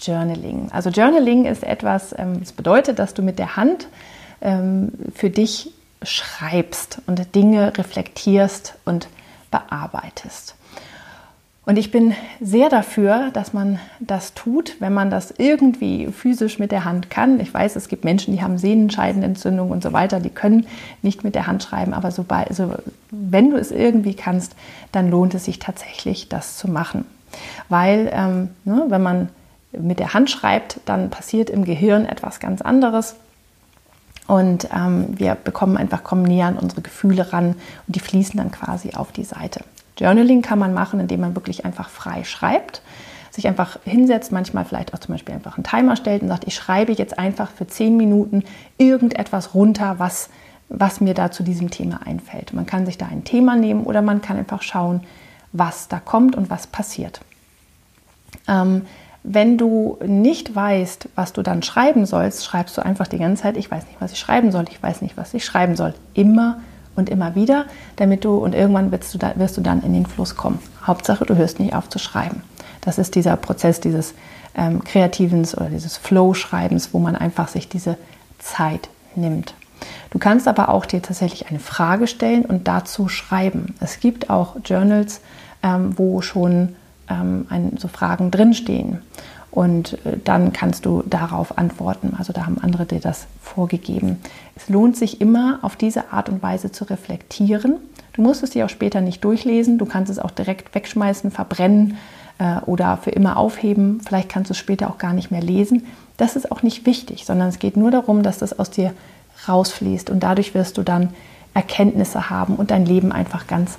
Journaling. Also Journaling ist etwas, ähm, das bedeutet, dass du mit der Hand ähm, für dich schreibst und Dinge reflektierst und bearbeitest. Und ich bin sehr dafür, dass man das tut, wenn man das irgendwie physisch mit der Hand kann. Ich weiß, es gibt Menschen, die haben Sehnenscheidenentzündung und so weiter, die können nicht mit der Hand schreiben, aber sobald, also wenn du es irgendwie kannst, dann lohnt es sich tatsächlich, das zu machen. Weil, ähm, ne, wenn man mit der Hand schreibt, dann passiert im Gehirn etwas ganz anderes. Und ähm, wir bekommen einfach, kommen näher an unsere Gefühle ran und die fließen dann quasi auf die Seite. Journaling kann man machen, indem man wirklich einfach frei schreibt, sich einfach hinsetzt, manchmal vielleicht auch zum Beispiel einfach einen Timer stellt und sagt, ich schreibe jetzt einfach für zehn Minuten irgendetwas runter, was, was mir da zu diesem Thema einfällt. Man kann sich da ein Thema nehmen oder man kann einfach schauen, was da kommt und was passiert. Ähm, wenn du nicht weißt, was du dann schreiben sollst, schreibst du einfach die ganze Zeit, ich weiß nicht, was ich schreiben soll, ich weiß nicht, was ich schreiben soll. Immer und immer wieder, damit du und irgendwann wirst du, da, wirst du dann in den Fluss kommen. Hauptsache, du hörst nicht auf zu schreiben. Das ist dieser Prozess dieses ähm, kreativen oder dieses Flow-Schreibens, wo man einfach sich diese Zeit nimmt. Du kannst aber auch dir tatsächlich eine Frage stellen und dazu schreiben. Es gibt auch Journals, ähm, wo schon ähm, ein, so Fragen drinstehen. Und äh, dann kannst du darauf antworten. Also da haben andere dir das vorgegeben. Es lohnt sich immer, auf diese Art und Weise zu reflektieren. Du musst es dir auch später nicht durchlesen. Du kannst es auch direkt wegschmeißen, verbrennen äh, oder für immer aufheben. Vielleicht kannst du es später auch gar nicht mehr lesen. Das ist auch nicht wichtig, sondern es geht nur darum, dass das aus dir rausfließt. Und dadurch wirst du dann Erkenntnisse haben und dein Leben einfach ganz